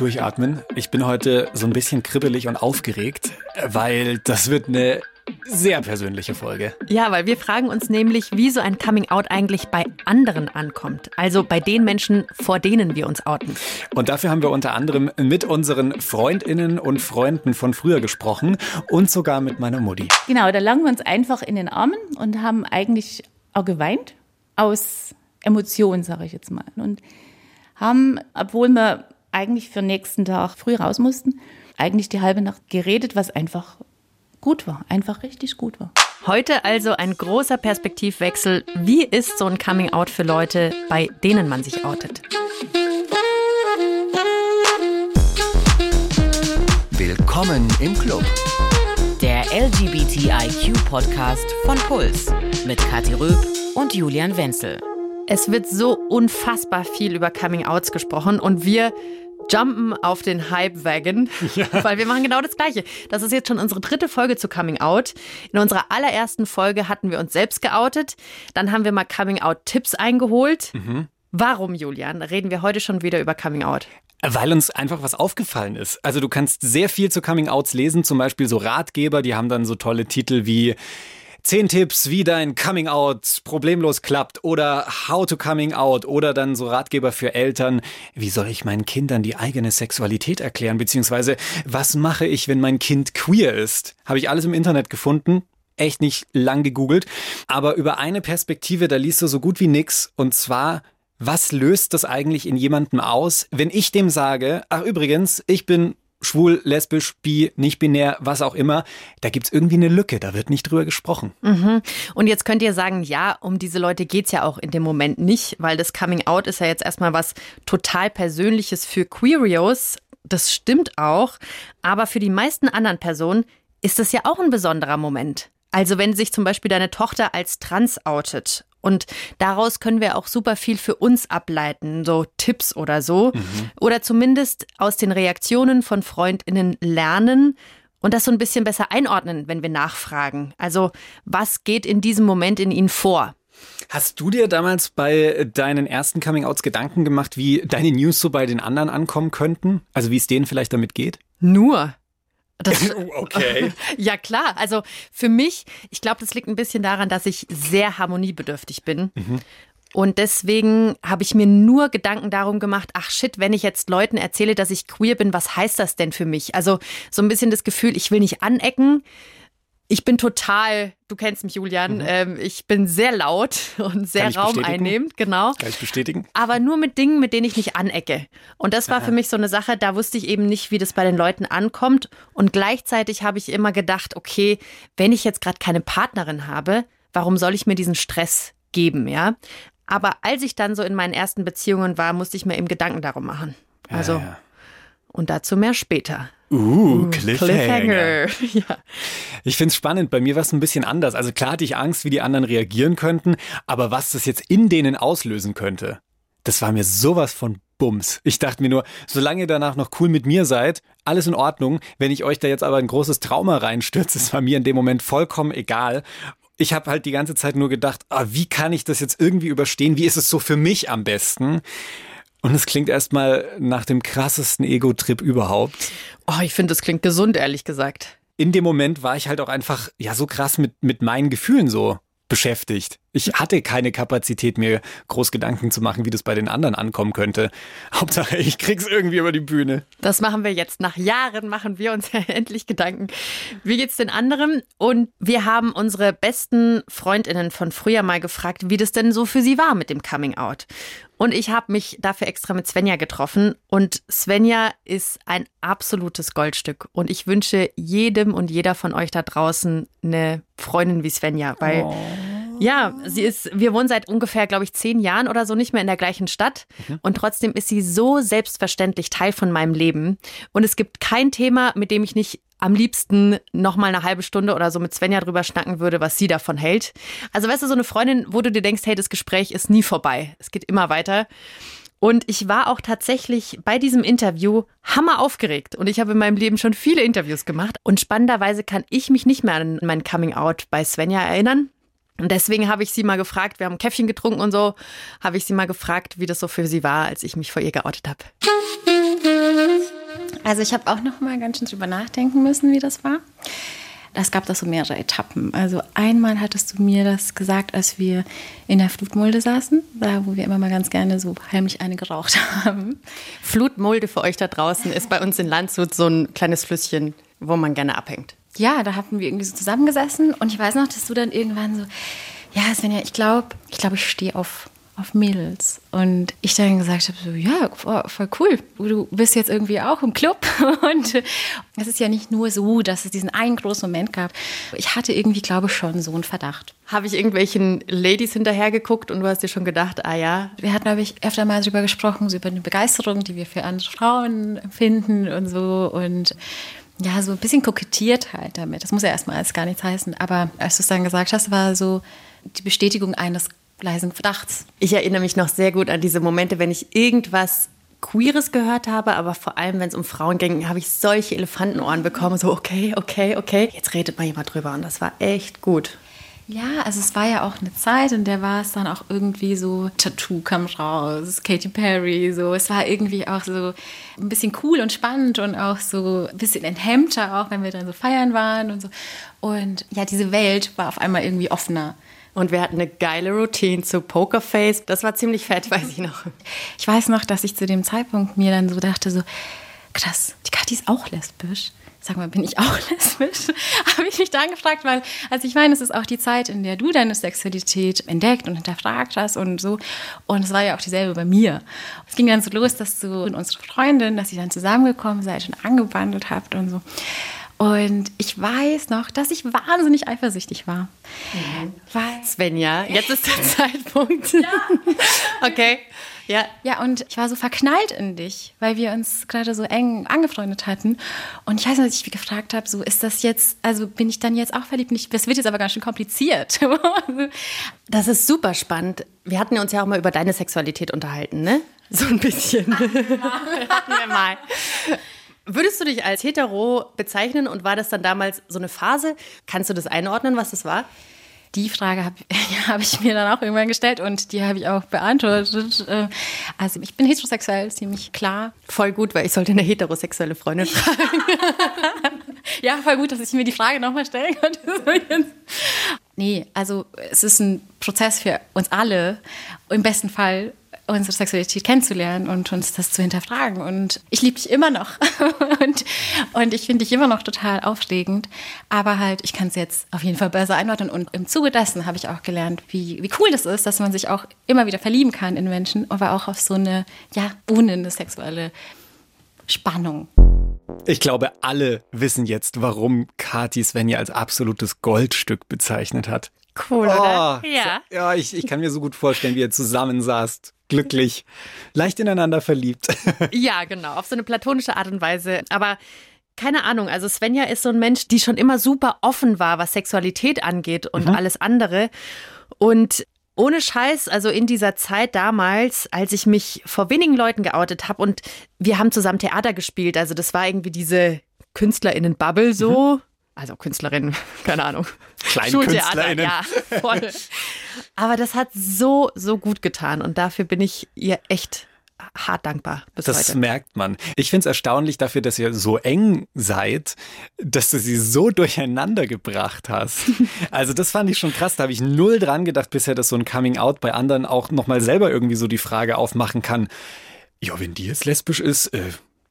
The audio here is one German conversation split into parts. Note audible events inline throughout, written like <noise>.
durchatmen. Ich bin heute so ein bisschen kribbelig und aufgeregt, weil das wird eine sehr persönliche Folge. Ja, weil wir fragen uns nämlich, wie so ein Coming-out eigentlich bei anderen ankommt. Also bei den Menschen, vor denen wir uns outen. Und dafür haben wir unter anderem mit unseren Freundinnen und Freunden von früher gesprochen und sogar mit meiner Mutti. Genau, da lagen wir uns einfach in den Armen und haben eigentlich auch geweint aus Emotionen, sage ich jetzt mal. Und haben, obwohl wir eigentlich für den nächsten Tag früh raus mussten, eigentlich die halbe Nacht geredet, was einfach gut war, einfach richtig gut war. Heute also ein großer Perspektivwechsel. Wie ist so ein Coming Out für Leute, bei denen man sich outet? Willkommen im Club. Der LGBTIQ-Podcast von Puls mit Kathi Röb und Julian Wenzel. Es wird so unfassbar viel über Coming Outs gesprochen und wir jumpen auf den Hype-Wagon, <laughs> ja. weil wir machen genau das Gleiche. Das ist jetzt schon unsere dritte Folge zu Coming Out. In unserer allerersten Folge hatten wir uns selbst geoutet. Dann haben wir mal Coming Out-Tipps eingeholt. Mhm. Warum, Julian, reden wir heute schon wieder über Coming Out? Weil uns einfach was aufgefallen ist. Also du kannst sehr viel zu Coming Outs lesen, zum Beispiel so Ratgeber, die haben dann so tolle Titel wie Zehn Tipps, wie dein Coming Out problemlos klappt oder How to Coming Out oder dann so Ratgeber für Eltern. Wie soll ich meinen Kindern die eigene Sexualität erklären? Beziehungsweise, was mache ich, wenn mein Kind queer ist? Habe ich alles im Internet gefunden. Echt nicht lang gegoogelt. Aber über eine Perspektive, da liest du so gut wie nix. Und zwar, was löst das eigentlich in jemandem aus, wenn ich dem sage, ach übrigens, ich bin schwul, lesbisch, bi, nicht binär, was auch immer, da gibt's irgendwie eine Lücke, da wird nicht drüber gesprochen. Mhm. Und jetzt könnt ihr sagen, ja, um diese Leute geht's ja auch in dem Moment nicht, weil das Coming Out ist ja jetzt erstmal was total Persönliches für Queerios. Das stimmt auch, aber für die meisten anderen Personen ist das ja auch ein besonderer Moment. Also wenn sich zum Beispiel deine Tochter als trans outet und daraus können wir auch super viel für uns ableiten, so Tipps oder so. Mhm. Oder zumindest aus den Reaktionen von Freundinnen lernen und das so ein bisschen besser einordnen, wenn wir nachfragen. Also was geht in diesem Moment in ihnen vor? Hast du dir damals bei deinen ersten Coming-Outs Gedanken gemacht, wie deine News so bei den anderen ankommen könnten? Also wie es denen vielleicht damit geht? Nur. Das, <laughs> okay. <laughs> ja, klar. Also für mich, ich glaube, das liegt ein bisschen daran, dass ich sehr harmoniebedürftig bin. Mhm. Und deswegen habe ich mir nur Gedanken darum gemacht, ach shit, wenn ich jetzt Leuten erzähle, dass ich queer bin, was heißt das denn für mich? Also so ein bisschen das Gefühl, ich will nicht anecken ich bin total, du kennst mich, Julian, mhm. ähm, ich bin sehr laut <laughs> und sehr raumeinnehmend, genau. Kann ich bestätigen. Aber nur mit Dingen, mit denen ich nicht anecke. Und das war Aha. für mich so eine Sache, da wusste ich eben nicht, wie das bei den Leuten ankommt. Und gleichzeitig habe ich immer gedacht, okay, wenn ich jetzt gerade keine Partnerin habe, warum soll ich mir diesen Stress geben, ja? Aber als ich dann so in meinen ersten Beziehungen war, musste ich mir eben Gedanken darum machen. Also, ja, ja. Und dazu mehr später. Uh, Cliffhanger. Cliffhanger. <laughs> ja. Ich finde es spannend. Bei mir war es ein bisschen anders. Also klar hatte ich Angst, wie die anderen reagieren könnten, aber was das jetzt in denen auslösen könnte, das war mir sowas von Bums. Ich dachte mir nur, solange ihr danach noch cool mit mir seid, alles in Ordnung. Wenn ich euch da jetzt aber ein großes Trauma reinstürze, <laughs> ist war mir in dem Moment vollkommen egal. Ich habe halt die ganze Zeit nur gedacht, ah, wie kann ich das jetzt irgendwie überstehen? Wie ist es so für mich am besten? Und es klingt erstmal nach dem krassesten Ego-Trip überhaupt. Oh, ich finde, das klingt gesund, ehrlich gesagt. In dem Moment war ich halt auch einfach, ja, so krass mit, mit meinen Gefühlen so beschäftigt. Ich hatte keine Kapazität, mir groß Gedanken zu machen, wie das bei den anderen ankommen könnte. <laughs> Hauptsache, ich krieg's irgendwie über die Bühne. Das machen wir jetzt. Nach Jahren machen wir uns <laughs> ja endlich Gedanken. Wie geht's den anderen? Und wir haben unsere besten Freundinnen von früher mal gefragt, wie das denn so für sie war mit dem Coming Out. Und ich habe mich dafür extra mit Svenja getroffen. Und Svenja ist ein absolutes Goldstück. Und ich wünsche jedem und jeder von euch da draußen eine Freundin wie Svenja, weil oh. Ja, sie ist, wir wohnen seit ungefähr, glaube ich, zehn Jahren oder so nicht mehr in der gleichen Stadt. Mhm. Und trotzdem ist sie so selbstverständlich Teil von meinem Leben. Und es gibt kein Thema, mit dem ich nicht am liebsten noch mal eine halbe Stunde oder so mit Svenja drüber schnacken würde, was sie davon hält. Also weißt du, so eine Freundin, wo du dir denkst, hey, das Gespräch ist nie vorbei. Es geht immer weiter. Und ich war auch tatsächlich bei diesem Interview hammer aufgeregt. Und ich habe in meinem Leben schon viele Interviews gemacht. Und spannenderweise kann ich mich nicht mehr an mein Coming Out bei Svenja erinnern. Und deswegen habe ich sie mal gefragt, wir haben Käffchen getrunken und so, habe ich sie mal gefragt, wie das so für sie war, als ich mich vor ihr geoutet habe. Also ich habe auch noch mal ganz schön drüber nachdenken müssen, wie das war. Es gab da so mehrere Etappen. Also einmal hattest du mir das gesagt, als wir in der Flutmulde saßen, da wo wir immer mal ganz gerne so heimlich eine geraucht <laughs> haben. Flutmulde für euch da draußen ist bei uns in Landshut so ein kleines Flüsschen, wo man gerne abhängt. Ja, da hatten wir irgendwie so zusammengesessen und ich weiß noch, dass du dann irgendwann so, ja, Svenja, ich glaube, ich glaube, ich stehe auf auf Mädels. Und ich dann gesagt habe, so, ja, voll cool. Du bist jetzt irgendwie auch im Club. <laughs> Und es ist ja nicht nur so, dass es diesen einen großen Moment gab. Ich hatte irgendwie, glaube ich, schon so einen Verdacht. Habe ich irgendwelchen Ladies hinterhergeguckt und du hast dir schon gedacht, ah ja. Wir hatten, glaube ich, öfter mal darüber gesprochen, so über eine Begeisterung, die wir für andere Frauen empfinden und so. Und ja, so ein bisschen kokettiert halt damit. Das muss ja erstmal alles gar nichts heißen. Aber als du es dann gesagt hast, war so die Bestätigung eines leisen Verdachts. Ich erinnere mich noch sehr gut an diese Momente, wenn ich irgendwas Queeres gehört habe, aber vor allem, wenn es um Frauen ging, habe ich solche Elefantenohren bekommen. So, okay, okay, okay, jetzt redet mal jemand drüber. Und das war echt gut. Ja, also es war ja auch eine Zeit, in der war es dann auch irgendwie so, Tattoo kam raus, Katy Perry, so. Es war irgendwie auch so ein bisschen cool und spannend und auch so ein bisschen enthemmter, auch wenn wir dann so feiern waren und so. Und ja, diese Welt war auf einmal irgendwie offener. Und wir hatten eine geile Routine zu Pokerface. Das war ziemlich fett, weiß ich noch. Ich weiß noch, dass ich zu dem Zeitpunkt mir dann so dachte, so, krass, die Kathi ist auch lesbisch. Sag mal, bin ich auch <laughs> lesbisch? Habe ich mich dann gefragt, weil, also ich meine, es ist auch die Zeit, in der du deine Sexualität entdeckt und hinterfragt hast und so. Und es war ja auch dieselbe bei mir. Es ging dann so los, dass du und unsere Freundin, dass ihr dann zusammengekommen seid und angebandelt habt und so. Und ich weiß noch, dass ich wahnsinnig eifersüchtig war. Mhm. Weil Svenja, jetzt ist der <laughs> Zeitpunkt. Ja. <laughs> okay. Ja. Ja, und ich war so verknallt in dich, weil wir uns gerade so eng angefreundet hatten. Und ich weiß noch, dass ich mich gefragt habe, so ist das jetzt, also bin ich dann jetzt auch verliebt? Nicht, das wird jetzt aber ganz schön kompliziert. <laughs> das ist super spannend. Wir hatten uns ja auch mal über deine Sexualität unterhalten, ne? So ein bisschen. hatten wir mal. Würdest du dich als hetero bezeichnen und war das dann damals so eine Phase? Kannst du das einordnen, was das war? Die Frage habe <laughs> ja, hab ich mir dann auch irgendwann gestellt und die habe ich auch beantwortet. Äh, also ich bin heterosexuell, ziemlich klar. Voll gut, weil ich sollte eine heterosexuelle Freundin <laughs> fragen. ja, voll gut, dass ich mir die Frage nochmal stellen konnte. nee, also es ist ein Prozess für uns alle. Im besten Fall unsere Sexualität kennenzulernen und uns das zu hinterfragen. Und ich liebe dich immer noch. <laughs> und, und ich finde dich immer noch total aufregend. Aber halt, ich kann es jetzt auf jeden Fall besser einordnen. Und im Zuge dessen habe ich auch gelernt, wie, wie cool das ist, dass man sich auch immer wieder verlieben kann in Menschen, aber auch auf so eine, ja, ohne eine sexuelle Spannung. Ich glaube, alle wissen jetzt, warum Kati Svenja als absolutes Goldstück bezeichnet hat. Cool, oh, oder? Ja. Ja, ich, ich kann mir so gut vorstellen, wie ihr zusammensaßt glücklich, leicht ineinander verliebt. <laughs> Ja, genau, auf so eine platonische Art und Weise. Aber keine Ahnung, also Svenja ist so ein Mensch, die schon immer super offen war, was Sexualität angeht und mhm. alles andere. Und ohne Scheiß, also in dieser Zeit damals, als ich mich vor wenigen Leuten geoutet habe und wir haben zusammen Theater gespielt, also das war irgendwie diese KünstlerInnen-Bubble so. Mhm also Künstlerin, <laughs> keine Ahnung. Kleinkünstlerinnen. Ja, voll. Aber das hat so, so gut getan und dafür bin ich ihr echt hart dankbar bis das heute. merkt man. Ich finde es erstaunlich dafür, dass ihr so eng seid, dass du sie so durcheinander gebracht hast. <laughs> also das fand ich schon krass. Da habe ich null dran gedacht bisher, dass so ein Coming Out bei anderen auch nochmal selber irgendwie so die Frage aufmachen kann. Ja, wenn die jetzt lesbisch ist, äh,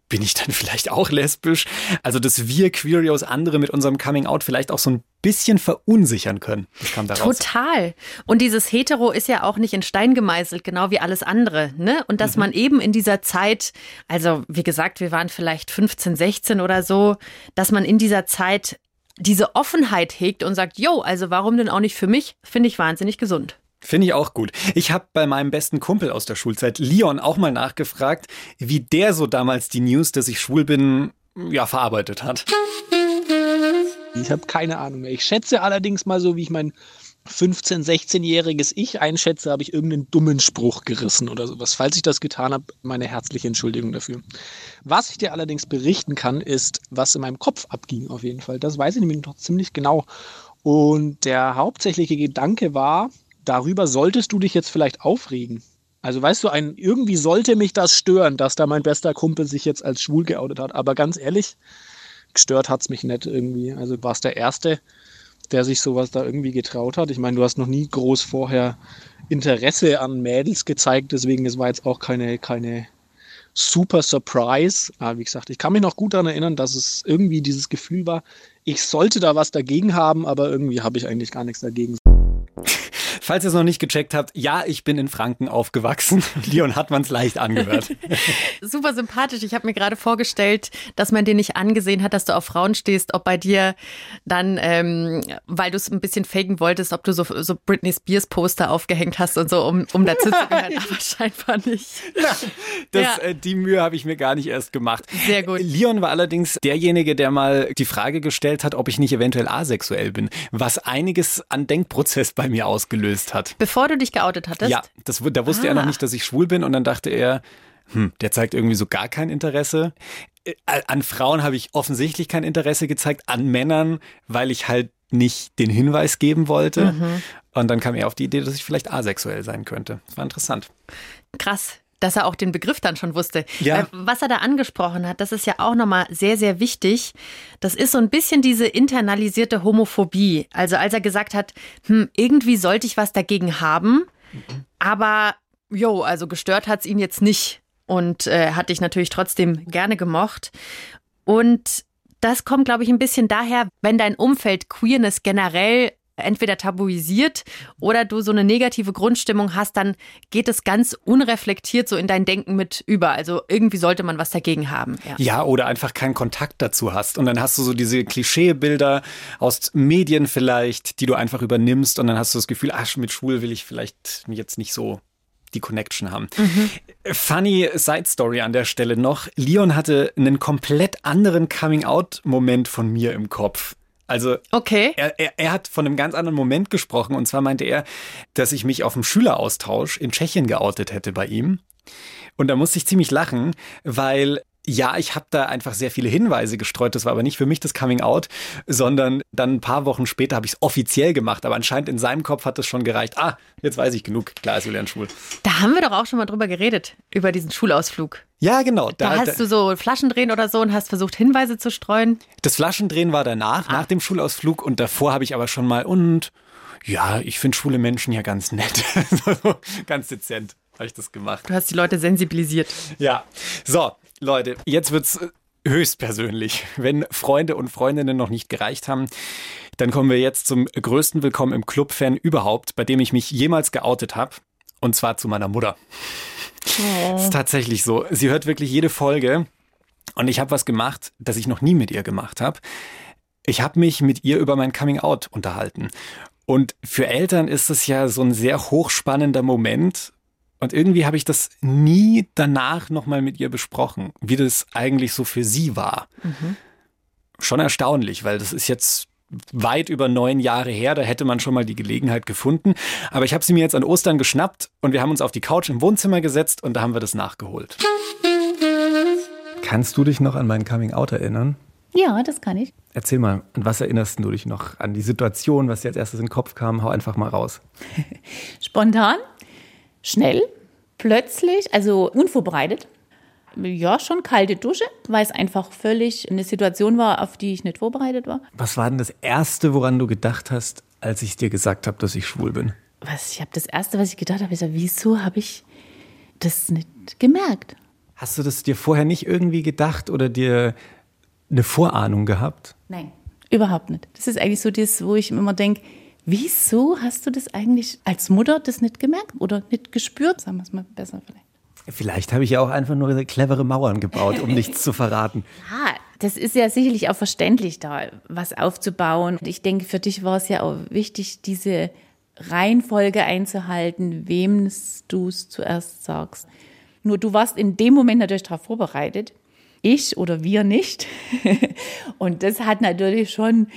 bin ich dann vielleicht auch lesbisch? Also, dass wir Queerios andere mit unserem Coming Out vielleicht auch so ein bisschen verunsichern können. Das kam daraus. Total. Und dieses Hetero ist ja auch nicht in Stein gemeißelt, genau wie alles andere. Ne? Und dass mhm. man eben in dieser Zeit, also wie gesagt, wir waren vielleicht 15, 16 oder so, dass man in dieser Zeit diese Offenheit hegt und sagt, jo, also warum denn auch nicht für mich, finde ich wahnsinnig gesund. Finde ich auch gut. Ich habe bei meinem besten Kumpel aus der Schulzeit, Leon, auch mal nachgefragt, wie der so damals die News, dass ich schwul bin, ja, verarbeitet hat. Ich habe keine Ahnung mehr. Ich schätze allerdings mal so, wie ich mein 15-, 16-jähriges Ich einschätze, habe ich irgendeinen dummen Spruch gerissen oder sowas. Falls ich das getan habe, meine herzliche Entschuldigung dafür. Was ich dir allerdings berichten kann, ist, was in meinem Kopf abging auf jeden Fall. Das weiß ich nämlich noch ziemlich genau. Und der hauptsächliche Gedanke war, darüber solltest du dich jetzt vielleicht aufregen. Also weißt du, ein, irgendwie sollte mich das stören, dass da mein bester Kumpel sich jetzt als schwul geoutet hat. Aber ganz ehrlich, gestört hat es mich nicht irgendwie. Also du warst der Erste, der sich sowas da irgendwie getraut hat. Ich meine, du hast noch nie groß vorher Interesse an Mädels gezeigt, deswegen es war jetzt auch keine, keine super Surprise. Aber wie gesagt, ich kann mich noch gut daran erinnern, dass es irgendwie dieses Gefühl war, ich sollte da was dagegen haben, aber irgendwie habe ich eigentlich gar nichts dagegen. Falls ihr es noch nicht gecheckt habt, ja, ich bin in Franken aufgewachsen. <laughs> Leon hat man es leicht angehört. <laughs> Super sympathisch. Ich habe mir gerade vorgestellt, dass man dir nicht angesehen hat, dass du auf Frauen stehst, ob bei dir dann, ähm, weil du es ein bisschen faken wolltest, ob du so, so Britney Spears Poster aufgehängt hast und so, um, um dazu zu gehören, aber scheinbar nicht. Ja, das, Ja. Äh, die Mühe habe ich mir gar nicht erst gemacht. Sehr gut. Leon war allerdings derjenige, der mal die Frage gestellt hat, ob ich nicht eventuell asexuell bin, was einiges an Denkprozess bei mir ausgelöst hat. Bevor du dich geoutet hattest? Ja, das, da wusste er noch Ah. nicht, dass ich schwul bin und dann dachte er, hm, der zeigt irgendwie so gar kein Interesse. Äh, An Frauen habe ich offensichtlich kein Interesse gezeigt, an Männern, weil ich halt nicht den Hinweis geben wollte. Mhm. Und dann kam er auf die Idee, dass ich vielleicht asexuell sein könnte. Das war interessant. Krass. Dass er auch den Begriff dann schon wusste. Ja. Weil Was er da angesprochen hat, das ist ja auch nochmal sehr, sehr wichtig. Das ist so ein bisschen diese internalisierte Homophobie. Also als er gesagt hat, hm, irgendwie sollte ich was dagegen haben, aber jo, also gestört hat es ihn jetzt nicht. Und äh, hat dich natürlich trotzdem gerne gemocht. Und das kommt, glaube ich, ein bisschen daher, wenn dein Umfeld Queerness generell entweder tabuisiert oder du so eine negative Grundstimmung hast, dann geht es ganz unreflektiert so in dein Denken mit über. Also irgendwie sollte man was dagegen haben. Ja. Ja, oder einfach keinen Kontakt dazu hast. Und dann hast du so diese Klischeebilder aus Medien vielleicht, die du einfach übernimmst. Und dann hast du das Gefühl, ach, mit schwul will ich vielleicht jetzt nicht so die Connection haben. Funny Side Story an der Stelle noch. Leon hatte einen komplett anderen Coming-out-Moment von mir im Kopf. Also Okay. er, er, er hat von einem ganz anderen Moment gesprochen. Und zwar meinte er, dass ich mich auf dem Schüleraustausch in Tschechien geoutet hätte bei ihm. Und da musste ich ziemlich lachen, weil ja, ich habe da einfach sehr viele Hinweise gestreut. Das war aber nicht für mich das Coming Out, sondern dann ein paar Wochen später habe ich es offiziell gemacht. Aber anscheinend in seinem Kopf hat es schon gereicht. Ah, jetzt weiß ich genug. Klar ist Julian schwul. Da haben wir doch auch schon mal drüber geredet, über diesen Schulausflug. Ja, genau. Da, hast du so Flaschendrehen oder so und hast versucht, Hinweise zu streuen. Das Flaschendrehen war danach, nach dem Schulausflug. Und davor habe ich aber schon mal und ja, ich finde schwule Menschen ja ganz nett. <laughs> Ganz dezent habe ich das gemacht. Du hast die Leute sensibilisiert. Ja. So, Leute, jetzt wird's äh, höchstpersönlich. Wenn Freunde und Freundinnen noch nicht gereicht haben, dann kommen wir jetzt zum größten Willkommen im Club-Fan überhaupt, bei dem ich mich jemals geoutet habe. Und zwar zu meiner Mutter. Das ist tatsächlich so. Sie hört wirklich jede Folge. Und ich habe was gemacht, das ich noch nie mit ihr gemacht habe. Ich habe mich mit ihr über mein Coming Out unterhalten. Und für Eltern ist es ja so ein sehr hochspannender Moment. Und irgendwie habe ich das nie danach nochmal mit ihr besprochen, wie das eigentlich so für sie war. Schon erstaunlich, weil das ist jetzt weit über neun Jahre her, da hätte man schon mal die Gelegenheit gefunden. Aber ich habe sie mir jetzt an Ostern geschnappt und wir haben uns auf die Couch im Wohnzimmer gesetzt und da haben wir das nachgeholt. Kannst du dich noch an mein Coming Out erinnern? Ja, das kann ich. Erzähl mal, an was erinnerst du dich noch? An die Situation, was dir als erstes in den Kopf kam? Hau einfach mal raus. <laughs> Spontan, schnell, plötzlich, also unvorbereitet. Ja, schon kalte Dusche, weil es einfach völlig eine Situation war, auf die ich nicht vorbereitet war. Was war denn das Erste, woran du gedacht hast, als ich dir gesagt habe, dass ich schwul bin? Was, ich habe das Erste, was ich gedacht habe, ist, wieso habe ich das nicht gemerkt? Hast du das dir vorher nicht irgendwie gedacht oder dir eine Vorahnung gehabt? Nein, überhaupt nicht. Das ist eigentlich so das, wo ich immer denke, wieso hast du das eigentlich als Mutter das nicht gemerkt oder nicht gespürt, sagen wir es mal besser vielleicht. Vielleicht habe ich ja auch einfach nur clevere Mauern gebaut, um nichts zu verraten. <laughs> Ah, das ist ja sicherlich auch verständlich, da was aufzubauen. Und ich denke, für dich war es ja auch wichtig, diese Reihenfolge einzuhalten, wem du es zuerst sagst. Nur du warst in dem Moment natürlich darauf vorbereitet. Ich oder wir nicht. <laughs> Und das hat natürlich schon,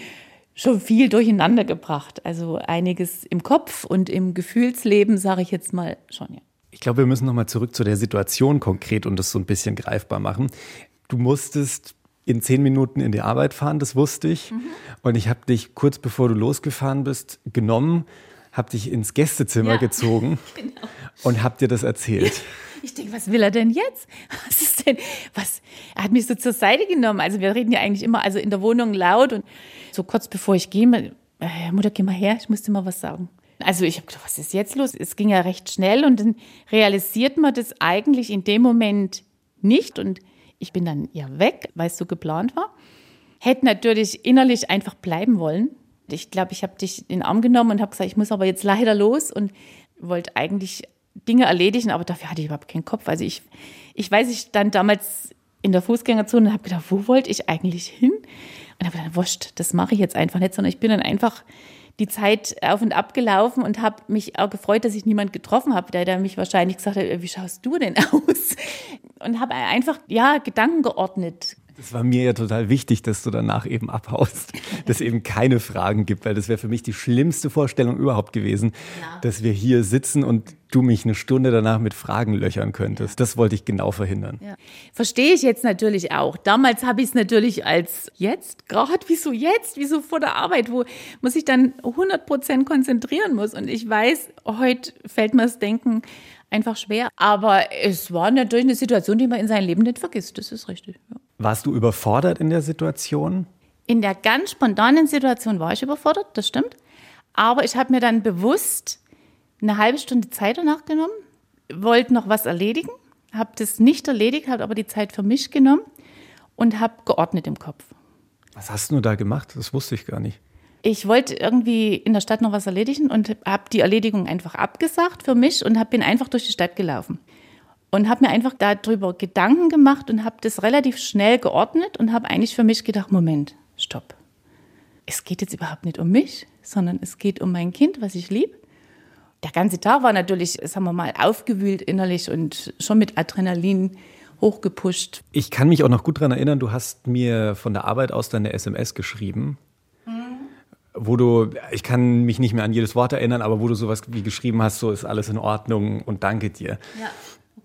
schon viel durcheinander gebracht. Also einiges im Kopf und im Gefühlsleben, sage ich jetzt mal schon, ja. Ich glaube, wir müssen nochmal zurück zu der Situation konkret und das so ein bisschen greifbar machen. Du musstest in zehn Minuten in die Arbeit fahren, das wusste ich. Und ich habe dich kurz bevor du losgefahren bist genommen, hab dich ins Gästezimmer Ja, gezogen <laughs> genau. und hab dir das erzählt. <laughs> Ich denke, was will er denn jetzt? Was ist denn, was? Er hat mich so zur Seite genommen. Also wir reden ja eigentlich immer, also in der Wohnung laut und so kurz bevor ich gehe, äh, Mutter, geh mal her, ich muss dir mal was sagen. Also ich habe gedacht, was ist jetzt los? Es ging ja recht schnell und dann realisiert man das eigentlich in dem Moment nicht und ich bin dann ja weg, weil es so geplant war. Hätte natürlich innerlich einfach bleiben wollen. Ich glaube, ich habe dich in den Arm genommen und habe gesagt, ich muss aber jetzt leider los und wollte eigentlich Dinge erledigen, aber dafür hatte ich überhaupt keinen Kopf. Also ich, ich weiß, ich stand damals in der Fußgängerzone und habe gedacht, wo wollte ich eigentlich hin? Und habe gedacht, wurscht, das mache ich jetzt einfach nicht, sondern ich bin dann einfach die Zeit auf und ab gelaufen und habe mich auch gefreut, dass ich niemand getroffen habe, der, der mich wahrscheinlich gesagt hat, wie schaust du denn <laughs> aus? Und habe einfach, ja, Gedanken geordnet, Das war mir ja total wichtig, dass du danach eben abhaust, <laughs> dass es eben keine Fragen gibt, weil das wäre für mich die schlimmste Vorstellung überhaupt gewesen, dass wir hier sitzen und du mich eine Stunde danach mit Fragen löchern könntest. Das wollte ich genau verhindern. Ja. Verstehe ich jetzt natürlich auch. Damals habe ich es natürlich als jetzt, gerade wieso jetzt, wieso vor der Arbeit, wo man sich dann 100 Prozent konzentrieren muss. Und ich weiß, heute fällt mir das Denken einfach schwer. Aber es war natürlich eine Situation, die man in seinem Leben nicht vergisst. Das ist richtig. Warst du überfordert in der Situation? In der ganz spontanen Situation war ich überfordert, das stimmt. Aber ich habe mir dann bewusst eine halbe Stunde Zeit danach genommen, wollte noch was erledigen, habe das nicht erledigt, habe aber die Zeit für mich genommen und habe geordnet im Kopf. Was hast du da gemacht? Das wusste ich gar nicht. Ich wollte irgendwie in der Stadt noch was erledigen und habe die Erledigung einfach abgesagt für mich und bin einfach durch die Stadt gelaufen. Und habe mir einfach darüber Gedanken gemacht und habe das relativ schnell geordnet und habe eigentlich für mich gedacht, Moment, stopp. Es geht jetzt überhaupt nicht um mich, sondern es geht um mein Kind, was ich liebe. Der ganze Tag war natürlich, sagen wir mal, aufgewühlt innerlich und schon mit Adrenalin hochgepusht. Ich kann mich auch noch gut daran erinnern, du hast mir von der Arbeit aus deine SMS geschrieben, wo du, ich kann mich nicht mehr an jedes Wort erinnern, aber wo du sowas wie geschrieben hast, so ist alles in Ordnung und danke dir. Ja,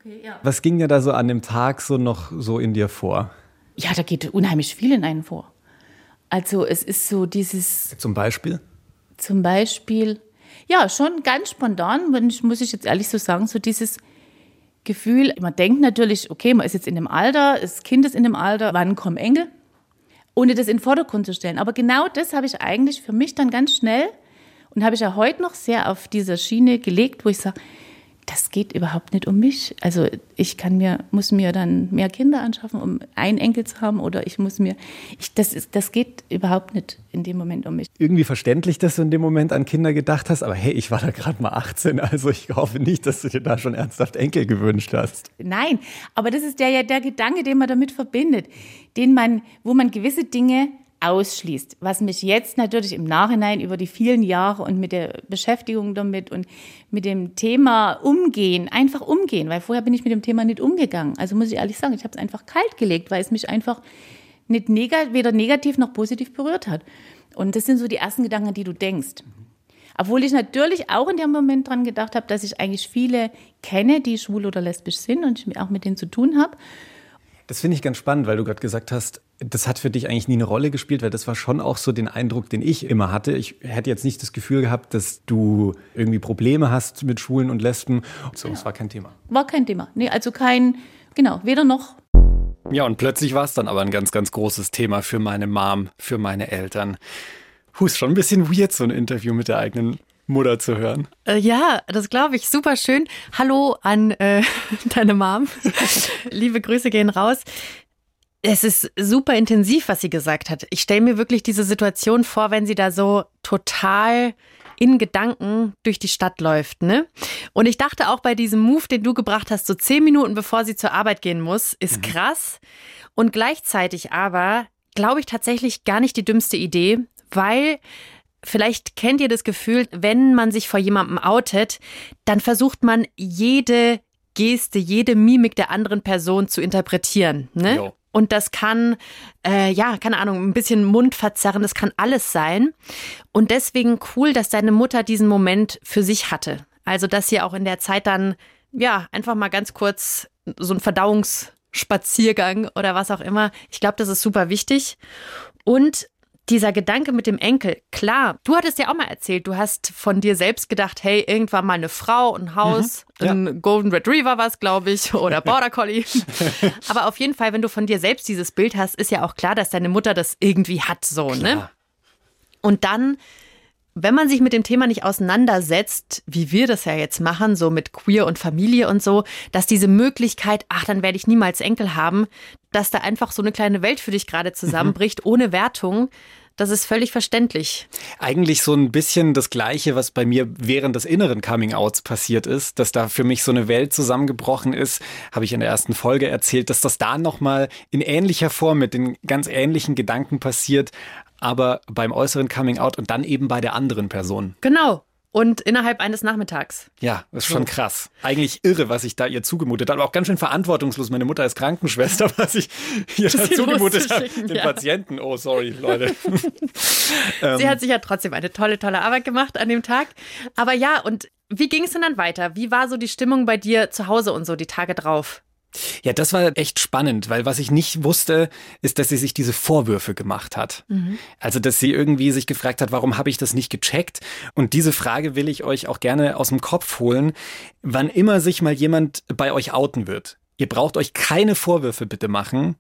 okay, ja. Was ging dir da so an dem Tag so noch so in dir vor? Ja, da geht unheimlich viel in einen vor. Also es ist so dieses Zum Beispiel? zum Beispiel, ja, schon ganz spontan, muss ich jetzt ehrlich so sagen, so dieses Gefühl, man denkt natürlich, okay, man ist jetzt in dem Alter, das Kind ist in dem Alter, wann kommen Enkel? Ohne das in den Vordergrund zu stellen. Aber genau das habe ich eigentlich für mich dann ganz schnell und habe ich ja heute noch sehr auf dieser Schiene gelegt, wo ich sage, das geht überhaupt nicht um mich. Also ich kann mir, muss mir dann mehr Kinder anschaffen, um einen Enkel zu haben, oder ich muss mir, ich, das, ist, das geht überhaupt nicht in dem Moment um mich. Irgendwie verständlich, dass du in dem Moment an Kinder gedacht hast, aber hey, ich war da gerade mal 18, also ich hoffe nicht, dass du dir da schon ernsthaft Enkel gewünscht hast. Nein, aber das ist der, ja der Gedanke, den man damit verbindet, den man, wo man gewisse Dinge ausschließt. Was mich jetzt natürlich im Nachhinein über die vielen Jahre und mit der Beschäftigung damit und mit dem Thema umgehen, einfach umgehen, weil vorher bin ich mit dem Thema nicht umgegangen. Also muss ich ehrlich sagen, ich habe es einfach kalt gelegt, weil es mich einfach nicht neg weder negativ noch positiv berührt hat. Und das sind so die ersten Gedanken, die du denkst. Obwohl ich natürlich auch in dem Moment dran gedacht habe, dass ich eigentlich viele kenne, die schwul oder lesbisch sind und ich auch mit denen zu tun habe. Das finde ich ganz spannend, weil du gerade gesagt hast, das hat für dich eigentlich nie eine Rolle gespielt, weil das war schon auch so den Eindruck, den ich immer hatte. Ich hätte jetzt nicht das Gefühl gehabt, dass du irgendwie Probleme hast mit Schwulen und Lesben. So, es war kein Thema. War kein Thema. Nee, also kein, genau, weder noch. Ja, und plötzlich war es dann aber ein ganz, ganz großes Thema für meine Mom, für meine Eltern. Huh, ist schon ein bisschen weird, so ein Interview mit der eigenen Mutter zu hören. Äh, ja, das glaube ich. Super schön. Hallo an äh, <laughs> deine Mom. <laughs> Liebe Grüße gehen raus. Es ist super intensiv, was sie gesagt hat. Ich stelle mir wirklich diese Situation vor, wenn sie da so total in Gedanken durch die Stadt läuft, ne? Und ich dachte auch bei diesem Move, den du gebracht hast, so zehn Minuten bevor sie zur Arbeit gehen muss, ist krass. Und gleichzeitig aber glaube ich tatsächlich gar nicht die dümmste Idee, weil Vielleicht kennt ihr das Gefühl, wenn man sich vor jemandem outet, dann versucht man jede Geste, jede Mimik der anderen Person zu interpretieren. Ne? Jo. Und das kann, äh, ja, keine Ahnung, ein bisschen Mund verzerren, das kann alles sein. Und deswegen cool, dass deine Mutter diesen Moment für sich hatte. Also, dass sie auch in der Zeit dann, ja, einfach mal ganz kurz so ein Verdauungsspaziergang oder was auch immer. Ich glaube, das ist super wichtig. Und dieser Gedanke mit dem Enkel, klar, du hattest ja auch mal erzählt, du hast von dir selbst gedacht, hey, irgendwann mal eine Frau, ein Haus, mhm, ja. ein Golden Retriever war es, glaube ich, oder Border Collie. <laughs> Aber auf jeden Fall, wenn du von dir selbst dieses Bild hast, ist ja auch klar, dass deine Mutter das irgendwie hat, so, ne? klar. ne? Und dann wenn man sich mit dem Thema nicht auseinandersetzt, wie wir das ja jetzt machen, so mit Queer und Familie und so, dass diese Möglichkeit, ach, dann werde ich niemals Enkel haben, dass da einfach so eine kleine Welt für dich gerade zusammenbricht, mhm. ohne Wertung. Das ist völlig verständlich. Eigentlich so ein bisschen das Gleiche, was bei mir während des inneren Coming-Outs passiert ist, dass da für mich so eine Welt zusammengebrochen ist, habe ich in der ersten Folge erzählt, dass das da nochmal in ähnlicher Form mit den ganz ähnlichen Gedanken passiert, aber beim äußeren Coming Out und dann eben bei der anderen Person. Genau. Und innerhalb eines Nachmittags. Ja, das ist schon krass. Eigentlich irre, was ich da ihr zugemutet habe. Aber auch ganz schön verantwortungslos. Meine Mutter ist Krankenschwester, <laughs> was ich ihr da <laughs> zugemutet habe. Den ja. Patienten. Oh, sorry, Leute. <laughs> Sie hat sich ja trotzdem eine tolle, tolle Arbeit gemacht an dem Tag. Aber ja, und wie ging es denn dann weiter? Wie war so die Stimmung bei dir zu Hause und so die Tage drauf? Ja, das war echt spannend, weil was ich nicht wusste, ist, dass sie sich diese Vorwürfe gemacht hat. Mhm. Also, dass sie irgendwie sich gefragt hat, warum habe ich das nicht gecheckt? Und diese Frage will ich euch auch gerne aus dem Kopf holen. Wann immer sich mal jemand bei euch outen wird, ihr braucht euch keine Vorwürfe bitte machen,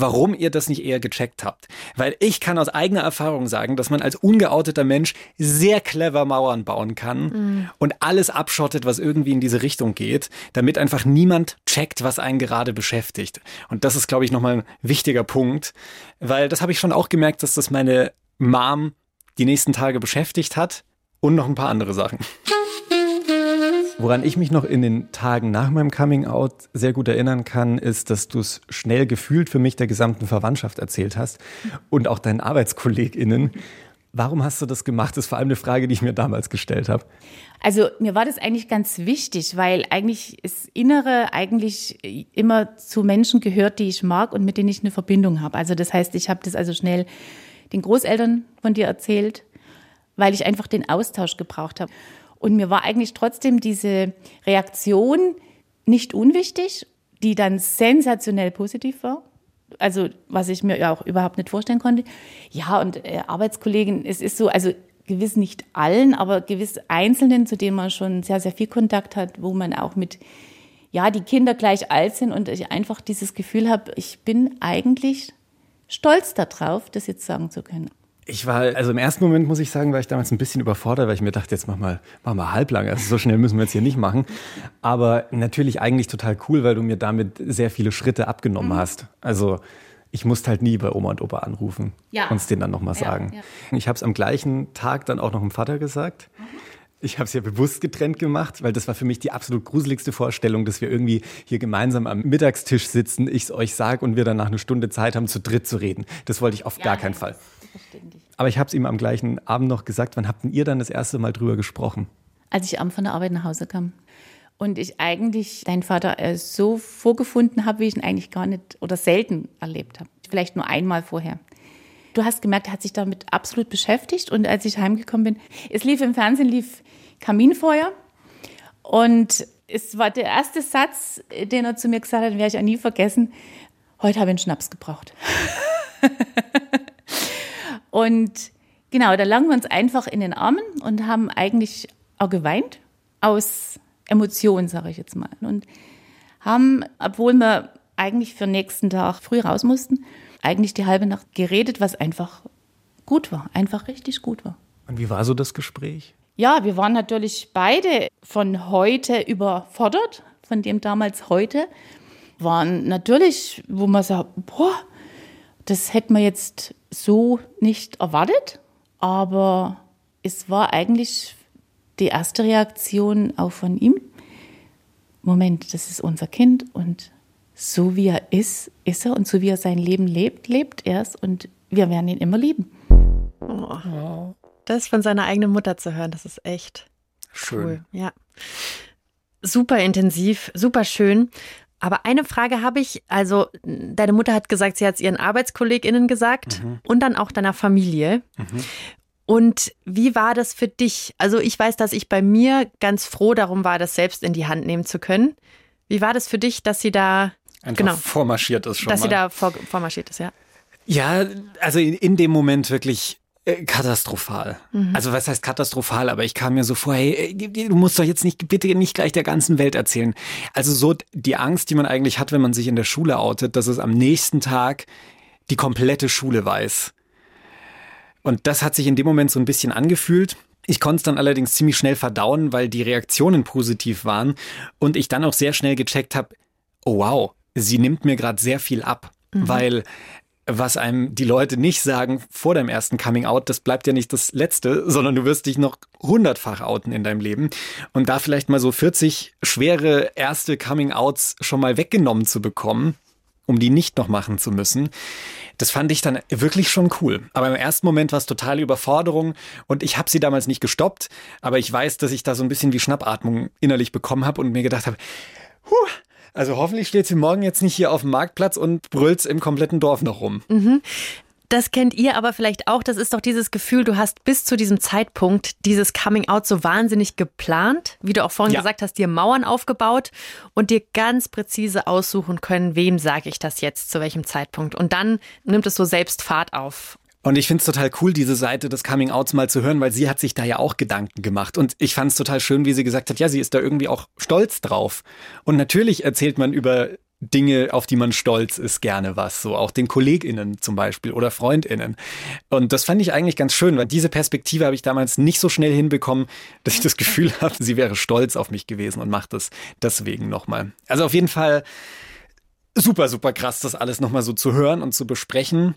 warum ihr das nicht eher gecheckt habt. Weil ich kann aus eigener Erfahrung sagen, dass man als ungeouteter Mensch sehr clever Mauern bauen kann mhm. und alles abschottet, was irgendwie in diese Richtung geht, damit einfach niemand checkt, was einen gerade beschäftigt. Und das ist, glaube ich, nochmal ein wichtiger Punkt, weil das habe ich schon auch gemerkt, dass das meine Mom die nächsten Tage beschäftigt hat und noch ein paar andere Sachen. <laughs> Woran ich mich noch in den Tagen nach meinem Coming Out sehr gut erinnern kann, ist, dass du es schnell gefühlt für mich der gesamten Verwandtschaft erzählt hast und auch deinen ArbeitskollegInnen. Warum hast du das gemacht? Das ist vor allem eine Frage, die ich mir damals gestellt habe. Also mir war das eigentlich ganz wichtig, weil eigentlich das Innere eigentlich immer zu Menschen gehört, die ich mag und mit denen ich eine Verbindung habe. Also das heißt, ich habe das also schnell den Großeltern von dir erzählt, weil ich einfach den Austausch gebraucht habe. Und mir war eigentlich trotzdem diese Reaktion nicht unwichtig, die dann sensationell positiv war. Also, was ich mir ja auch überhaupt nicht vorstellen konnte. Ja, und äh, Arbeitskollegen, es ist so, also gewiss nicht allen, aber gewiss Einzelnen, zu denen man schon sehr, sehr viel Kontakt hat, wo man auch mit, ja, die Kinder gleich alt sind und ich einfach dieses Gefühl habe, ich bin eigentlich stolz darauf, das jetzt sagen zu können. Ich war, also im ersten Moment muss ich sagen, war ich damals ein bisschen überfordert, weil ich mir dachte, jetzt mach mal, mach mal halblang. Also so schnell müssen wir jetzt hier nicht machen. Aber natürlich eigentlich total cool, weil du mir damit sehr viele Schritte abgenommen mhm. hast. Also ich musste halt nie bei Oma und Opa anrufen ja. und es denen dann nochmal ja, sagen. Ja. Ich habe es am gleichen Tag dann auch noch dem Vater gesagt. Mhm. Ich habe es ja bewusst getrennt gemacht, weil das war für mich die absolut gruseligste Vorstellung, dass wir irgendwie hier gemeinsam am Mittagstisch sitzen, ich es euch sage und wir dann nach einer Stunde Zeit haben, zu dritt zu reden. Das wollte ich auf gar keinen Fall. Aber ich habe es ihm am gleichen Abend noch gesagt. Wann habt ihr dann das erste Mal drüber gesprochen? Als ich abends von der Arbeit nach Hause kam. Und ich eigentlich deinen Vater äh, so vorgefunden habe, wie ich ihn eigentlich gar nicht oder selten erlebt habe. Vielleicht nur einmal vorher. Du hast gemerkt, er hat sich damit absolut beschäftigt. Und als ich heimgekommen bin, es lief im Fernsehen, lief Kaminfeuer. Und es war der erste Satz, den er zu mir gesagt hat, den werde ich auch nie vergessen. Heute habe ich einen Schnaps gebraucht. <laughs> Und genau, da lagen wir uns einfach in den Armen und haben eigentlich auch geweint aus Emotionen, sage ich jetzt mal. Und haben, obwohl wir eigentlich für den nächsten Tag früh raus mussten, eigentlich die halbe Nacht geredet, was einfach gut war, einfach richtig gut war. Und wie war so das Gespräch? Ja, wir waren natürlich beide von heute überfordert, von dem damals heute. Waren natürlich, wo man sagt, boah, das hätte man jetzt so nicht erwartet, aber es war eigentlich die erste Reaktion auch von ihm. Moment, das ist unser Kind und so wie er ist, ist er und so wie er sein Leben lebt, lebt er es und wir werden ihn immer lieben. Oh. Das von seiner eigenen Mutter zu hören, das ist echt schön. Cool. Ja. Super intensiv, super schön. Aber eine Frage habe ich. Also, deine Mutter hat gesagt, sie hat es ihren ArbeitskollegInnen gesagt mhm. und dann auch deiner Familie. Mhm. Und wie war das für dich? Also, ich weiß, dass ich bei mir ganz froh darum war, das selbst in die Hand nehmen zu können. Wie war das für dich, dass sie da Einfach genau, vormarschiert ist schon Dass mal. sie da vor, vormarschiert ist, ja. Ja, also in, in dem Moment wirklich katastrophal. Mhm. Also was heißt katastrophal, aber ich kam mir so vor, hey, du musst doch jetzt nicht, bitte nicht gleich der ganzen Welt erzählen. Also so die Angst, die man eigentlich hat, wenn man sich in der Schule outet, dass es am nächsten Tag die komplette Schule weiß. Und das hat sich in dem Moment so ein bisschen angefühlt. Ich konnte es dann allerdings ziemlich schnell verdauen, weil die Reaktionen positiv waren und ich dann auch sehr schnell gecheckt habe, oh wow, sie nimmt mir gerade sehr viel ab. Mhm. Weil was einem die Leute nicht sagen vor deinem ersten Coming Out, das bleibt ja nicht das letzte, sondern du wirst dich noch hundertfach outen in deinem Leben. Und da vielleicht mal so 40 schwere erste Coming Outs schon mal weggenommen zu bekommen, um die nicht noch machen zu müssen, das fand ich dann wirklich schon cool. Aber im ersten Moment war es totale Überforderung und ich habe sie damals nicht gestoppt, aber ich weiß, dass ich da so ein bisschen wie Schnappatmung innerlich bekommen habe und mir gedacht habe, huh, also hoffentlich steht sie morgen jetzt nicht hier auf dem Marktplatz und brüllt im kompletten Dorf noch rum. Mhm. Das kennt ihr aber vielleicht auch. Das ist doch dieses Gefühl, du hast bis zu diesem Zeitpunkt dieses Coming Out so wahnsinnig geplant, wie du auch vorhin ja. gesagt hast, dir Mauern aufgebaut und dir ganz präzise aussuchen können, wem sage ich das jetzt, zu welchem Zeitpunkt. Und dann nimmt es so selbst Fahrt auf. Und ich finde es total cool, diese Seite des Coming Outs mal zu hören, weil sie hat sich da ja auch Gedanken gemacht. Und ich fand es total schön, wie sie gesagt hat, ja, sie ist da irgendwie auch stolz drauf. Und natürlich erzählt man über Dinge, auf die man stolz ist, gerne was. So auch den KollegInnen zum Beispiel oder FreundInnen. Und das fand ich eigentlich ganz schön, weil diese Perspektive habe ich damals nicht so schnell hinbekommen, dass ich das Gefühl <laughs> habe, sie wäre stolz auf mich gewesen und macht das deswegen nochmal. Also auf jeden Fall super, super krass, das alles nochmal so zu hören und zu besprechen.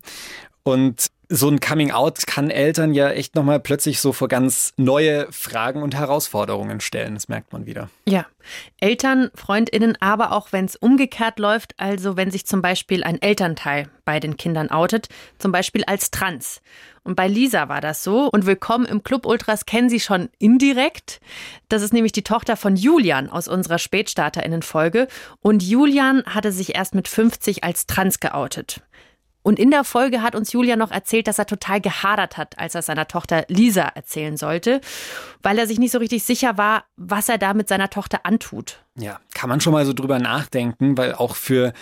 Und so ein Coming Out kann Eltern ja echt nochmal plötzlich so vor ganz neue Fragen und Herausforderungen stellen. Das merkt man wieder. Ja. Eltern, FreundInnen, aber auch wenn es umgekehrt läuft, also wenn sich zum Beispiel ein Elternteil bei den Kindern outet, zum Beispiel als trans. Und bei Lisa war das so. Und willkommen im Club Ultras kennen Sie schon indirekt. Das ist nämlich die Tochter von Julian aus unserer SpätstarterInnen-Folge. Und Julian hatte sich erst mit 50 als trans geoutet. Und in der Folge hat uns Julia noch erzählt, dass er total gehadert hat, als er seiner Tochter Lisa erzählen sollte, weil er sich nicht so richtig sicher war, was er da mit seiner Tochter antut. Ja, kann man schon mal so drüber nachdenken, weil auch für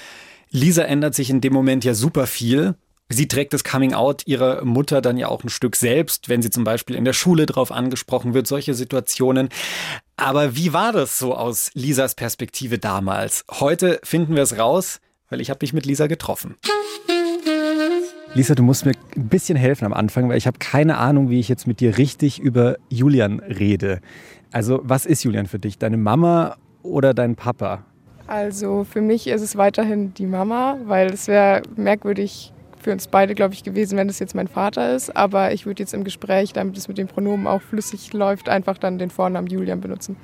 Lisa ändert sich in dem Moment ja super viel. Sie trägt das Coming Out ihrer Mutter dann ja auch ein Stück selbst, wenn sie zum Beispiel in der Schule drauf angesprochen wird, solche Situationen. Aber wie war das so aus Lisas Perspektive damals? Heute finden wir es raus, weil ich habe dich mit Lisa getroffen. Lisa, du musst mir ein bisschen helfen am Anfang, weil ich habe keine Ahnung, wie ich jetzt mit dir richtig über Julian rede. Also, was ist Julian für dich? Deine Mama oder dein Papa? Also, für mich ist es weiterhin die Mama, weil es wäre merkwürdig für uns beide, glaube ich, gewesen, wenn es jetzt mein Vater ist. Aber ich würde jetzt im Gespräch, damit es mit den Pronomen auch flüssig läuft, einfach dann den Vornamen Julian benutzen.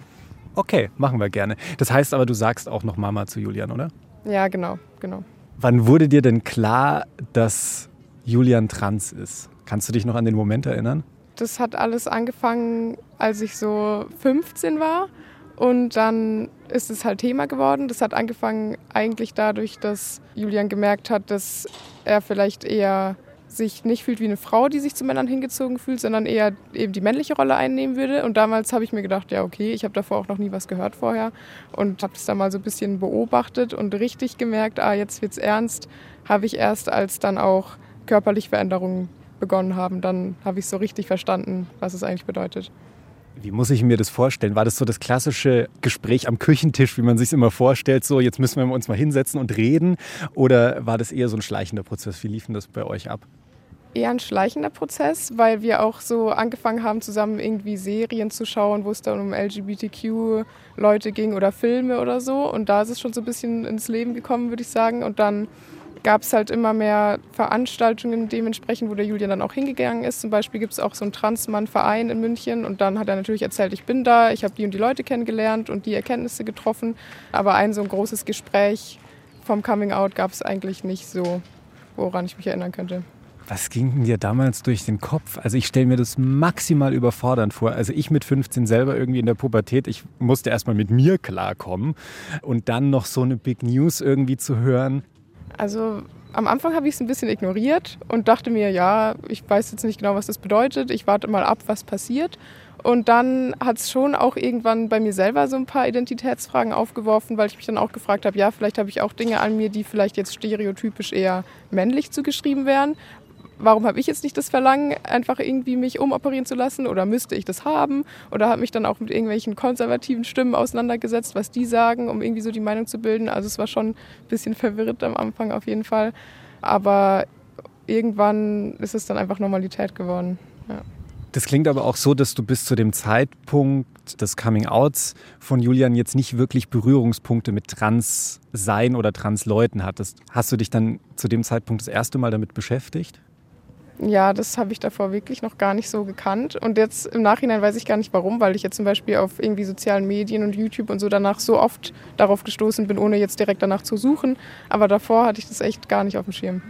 Okay, machen wir gerne. Das heißt aber, du sagst auch noch Mama zu Julian, oder? Ja, genau, genau. Wann wurde dir denn klar, dass Julian trans ist. Kannst du dich noch an den Moment erinnern? Das hat alles angefangen, als ich so 15 war. Und dann ist es halt Thema geworden. Das hat angefangen eigentlich dadurch, dass Julian gemerkt hat, dass er vielleicht eher sich nicht fühlt wie eine Frau, die sich zu Männern hingezogen fühlt, sondern eher eben die männliche Rolle einnehmen würde. Und damals habe ich mir gedacht, ja okay, ich habe davor auch noch nie was gehört vorher und habe das dann mal so ein bisschen beobachtet und richtig gemerkt, ah jetzt wird's ernst, habe ich erst als dann auch körperliche Veränderungen begonnen haben, dann habe ich so richtig verstanden, was es eigentlich bedeutet. Wie muss ich mir das vorstellen? War das so das klassische Gespräch am Küchentisch, wie man sich immer vorstellt, so jetzt müssen wir uns mal hinsetzen und reden? Oder war das eher so ein schleichender Prozess? Wie lief denn das bei euch ab? Eher ein schleichender Prozess, weil wir auch so angefangen haben, zusammen irgendwie Serien zu schauen, wo es dann um LGBTQ-Leute ging oder Filme oder so. Und da ist es schon so ein bisschen ins Leben gekommen, würde ich sagen. Und dann gab es halt immer mehr Veranstaltungen dementsprechend, wo der Julian dann auch hingegangen ist. Zum Beispiel gibt es auch so einen Transmann-Verein in München und dann hat er natürlich erzählt, ich bin da, ich habe die und die Leute kennengelernt und die Erkenntnisse getroffen. Aber ein so ein großes Gespräch vom Coming Out gab es eigentlich nicht so, woran ich mich erinnern könnte. Was ging dir damals durch den Kopf? Also ich stelle mir das maximal überfordernd vor. Also ich mit 15 selber irgendwie in der Pubertät, ich musste erstmal mit mir klarkommen und dann noch so eine Big News irgendwie zu hören. Also am Anfang habe ich es ein bisschen ignoriert und dachte mir, ja, ich weiß jetzt nicht genau, was das bedeutet. Ich warte mal ab, was passiert. Und dann hat es schon auch irgendwann bei mir selber so ein paar Identitätsfragen aufgeworfen, weil ich mich dann auch gefragt habe, ja, vielleicht habe ich auch Dinge an mir, die vielleicht jetzt stereotypisch eher männlich zugeschrieben wären. Warum habe ich jetzt nicht das Verlangen, einfach irgendwie mich umoperieren zu lassen? Oder müsste ich das haben? Oder habe mich dann auch mit irgendwelchen konservativen Stimmen auseinandergesetzt, was die sagen, um irgendwie so die Meinung zu bilden. Also es war schon ein bisschen verwirrt am Anfang auf jeden Fall. Aber irgendwann ist es dann einfach Normalität geworden. Ja. Das klingt aber auch so, dass du bis zu dem Zeitpunkt des Coming-Outs von Julian jetzt nicht wirklich Berührungspunkte mit Trans-Sein oder Trans-Leuten hattest. Hast du dich dann zu dem Zeitpunkt das erste Mal damit beschäftigt? Ja, das habe ich davor wirklich noch gar nicht so gekannt. Und jetzt im Nachhinein weiß ich gar nicht warum, weil ich jetzt zum Beispiel auf irgendwie sozialen Medien und YouTube und so danach so oft darauf gestoßen bin, ohne jetzt direkt danach zu suchen. Aber davor hatte ich das echt gar nicht auf dem Schirm.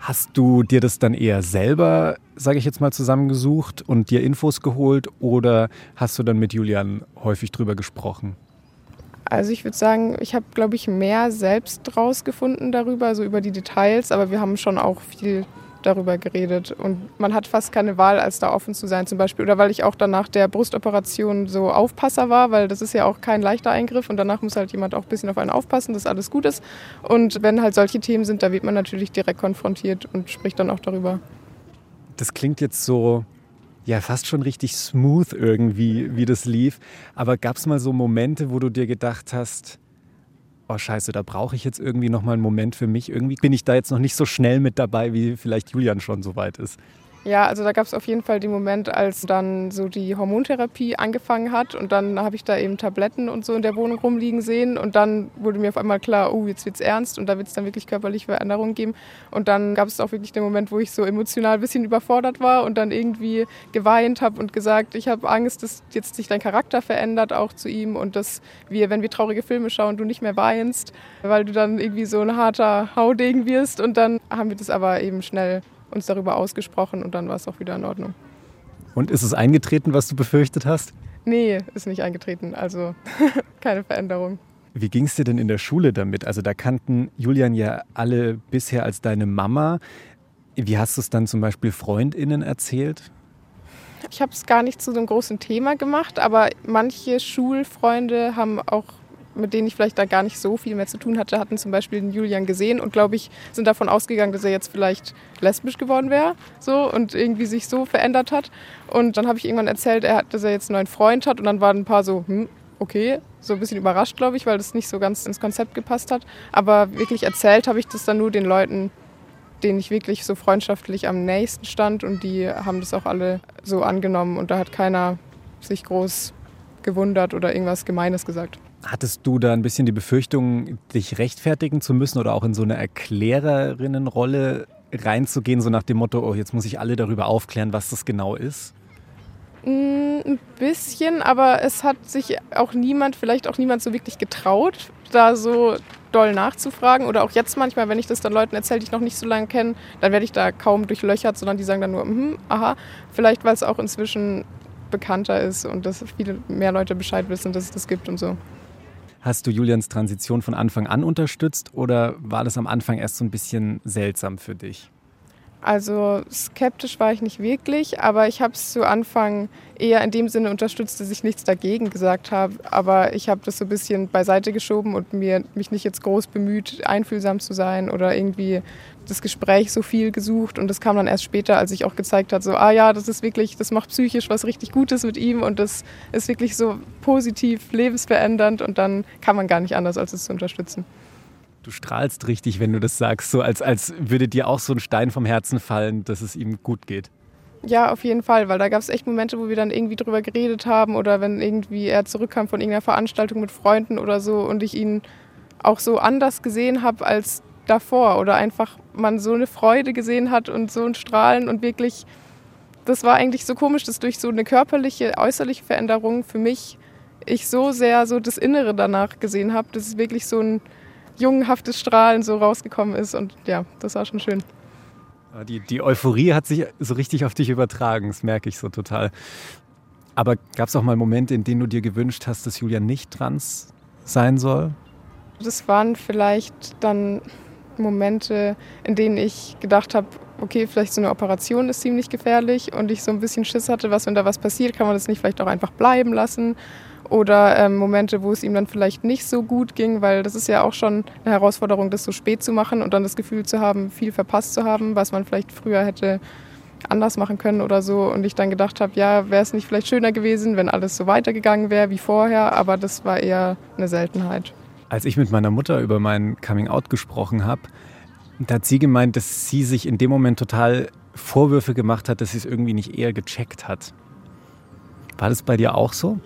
Hast du dir das dann eher selber, sage ich jetzt mal, zusammengesucht und dir Infos geholt oder hast du dann mit Julian häufig drüber gesprochen? Also ich würde sagen, ich habe, glaube ich, mehr selbst rausgefunden darüber, also über die Details, aber wir haben schon auch viel darüber geredet. Und man hat fast keine Wahl, als da offen zu sein zum Beispiel. Oder weil ich auch danach der Brustoperation so Aufpasser war, weil das ist ja auch kein leichter Eingriff und danach muss halt jemand auch ein bisschen auf einen aufpassen, dass alles gut ist. Und wenn halt solche Themen sind, da wird man natürlich direkt konfrontiert und spricht dann auch darüber. Das klingt jetzt so ja fast schon richtig smooth irgendwie, wie das lief. Aber gab es mal so Momente, wo du dir gedacht hast, oh scheiße, da brauche ich jetzt irgendwie noch mal einen Moment für mich. Irgendwie bin ich da jetzt noch nicht so schnell mit dabei, wie vielleicht Julian schon so weit ist. Ja, also da gab es auf jeden Fall den Moment, als dann so die Hormontherapie angefangen hat und dann habe ich da eben Tabletten und so in der Wohnung rumliegen sehen und dann wurde mir auf einmal klar, oh, jetzt wird's ernst und da wird es dann wirklich körperliche Veränderungen geben. Und dann gab es auch wirklich den Moment, wo ich so emotional ein bisschen überfordert war und dann irgendwie geweint habe und gesagt, ich habe Angst, dass jetzt sich dein Charakter verändert auch zu ihm und dass wir, wenn wir traurige Filme schauen, du nicht mehr weinst, weil du dann irgendwie so ein harter Haudegen wirst. Und dann haben wir das aber eben schnell uns darüber ausgesprochen und dann war es auch wieder in Ordnung. Und ist es eingetreten, was du befürchtet hast? Nee, ist nicht eingetreten. Also <laughs> keine Veränderung. Wie ging es dir denn in der Schule damit? Also da kannten Julian ja alle bisher als deine Mama. Wie hast du es dann zum Beispiel Freundinnen erzählt? Ich habe es gar nicht zu so einem großen Thema gemacht, aber manche Schulfreunde haben auch mit denen ich vielleicht da gar nicht so viel mehr zu tun hatte, hatten zum Beispiel den Julian gesehen und glaube ich, sind davon ausgegangen, dass er jetzt vielleicht lesbisch geworden wäre so und irgendwie sich so verändert hat. Und dann habe ich irgendwann erzählt, er hat, dass er jetzt einen neuen Freund hat und dann waren ein paar so, hm, okay, so ein bisschen überrascht, glaube ich, weil das nicht so ganz ins Konzept gepasst hat. Aber wirklich erzählt habe ich das dann nur den Leuten, denen ich wirklich so freundschaftlich am nächsten stand und die haben das auch alle so angenommen und da hat keiner sich groß gewundert oder irgendwas Gemeines gesagt. Hattest du da ein bisschen die Befürchtung, dich rechtfertigen zu müssen oder auch in so eine Erklärerinnenrolle reinzugehen, so nach dem Motto, oh, jetzt muss ich alle darüber aufklären, was das genau ist? Mm, ein bisschen, aber es hat sich auch niemand, vielleicht auch niemand so wirklich getraut, da so doll nachzufragen. Oder auch jetzt manchmal, wenn ich das dann Leuten erzähle, die ich noch nicht so lange kenne, dann werde ich da kaum durchlöchert, sondern die sagen dann nur, mm, aha, vielleicht weil es auch inzwischen bekannter ist und dass viele mehr Leute Bescheid wissen, dass es das gibt und so. Hast du Julians Transition von Anfang an unterstützt oder war das am Anfang erst so ein bisschen seltsam für dich? Also skeptisch war ich nicht wirklich, aber ich habe es zu Anfang eher in dem Sinne unterstützt, dass ich nichts dagegen gesagt habe. Aber ich habe das so ein bisschen beiseite geschoben und mir, mich nicht jetzt groß bemüht, einfühlsam zu sein oder irgendwie das Gespräch so viel gesucht. Und das kam dann erst später, als ich auch gezeigt habe, so, ah ja, das ist wirklich, das macht psychisch was richtig Gutes mit ihm und das ist wirklich so positiv, lebensverändernd und dann kann man gar nicht anders, als es zu unterstützen. Du strahlst richtig, wenn du das sagst, so als, als würde dir auch so ein Stein vom Herzen fallen, dass es ihm gut geht. Ja, auf jeden Fall, weil da gab es echt Momente, wo wir dann irgendwie drüber geredet haben oder wenn irgendwie er zurückkam von irgendeiner Veranstaltung mit Freunden oder so und ich ihn auch so anders gesehen habe als davor oder einfach man so eine Freude gesehen hat und so ein Strahlen und wirklich, das war eigentlich so komisch, dass durch so eine körperliche, äußerliche Veränderung für mich ich so sehr so das Innere danach gesehen habe, dass es wirklich so ein jungenhaftes Strahlen so rausgekommen ist. Und ja, das war schon schön. Die, die Euphorie hat sich so richtig auf dich übertragen, das merke ich so total. Aber gab es auch mal Momente, in denen du dir gewünscht hast, dass Julia nicht trans sein soll? Das waren vielleicht dann Momente, in denen ich gedacht habe, okay, vielleicht so eine Operation ist ziemlich gefährlich und ich so ein bisschen Schiss hatte, was, wenn da was passiert, kann man das nicht vielleicht auch einfach bleiben lassen. Oder ähm, Momente, wo es ihm dann vielleicht nicht so gut ging, weil das ist ja auch schon eine Herausforderung, das so spät zu machen und dann das Gefühl zu haben, viel verpasst zu haben, was man vielleicht früher hätte anders machen können oder so. Und ich dann gedacht habe, ja, wäre es nicht vielleicht schöner gewesen, wenn alles so weitergegangen wäre wie vorher, aber das war eher eine Seltenheit. Als ich mit meiner Mutter über mein Coming Out gesprochen habe, hat sie gemeint, dass sie sich in dem Moment total Vorwürfe gemacht hat, dass sie es irgendwie nicht eher gecheckt hat. War das bei dir auch so?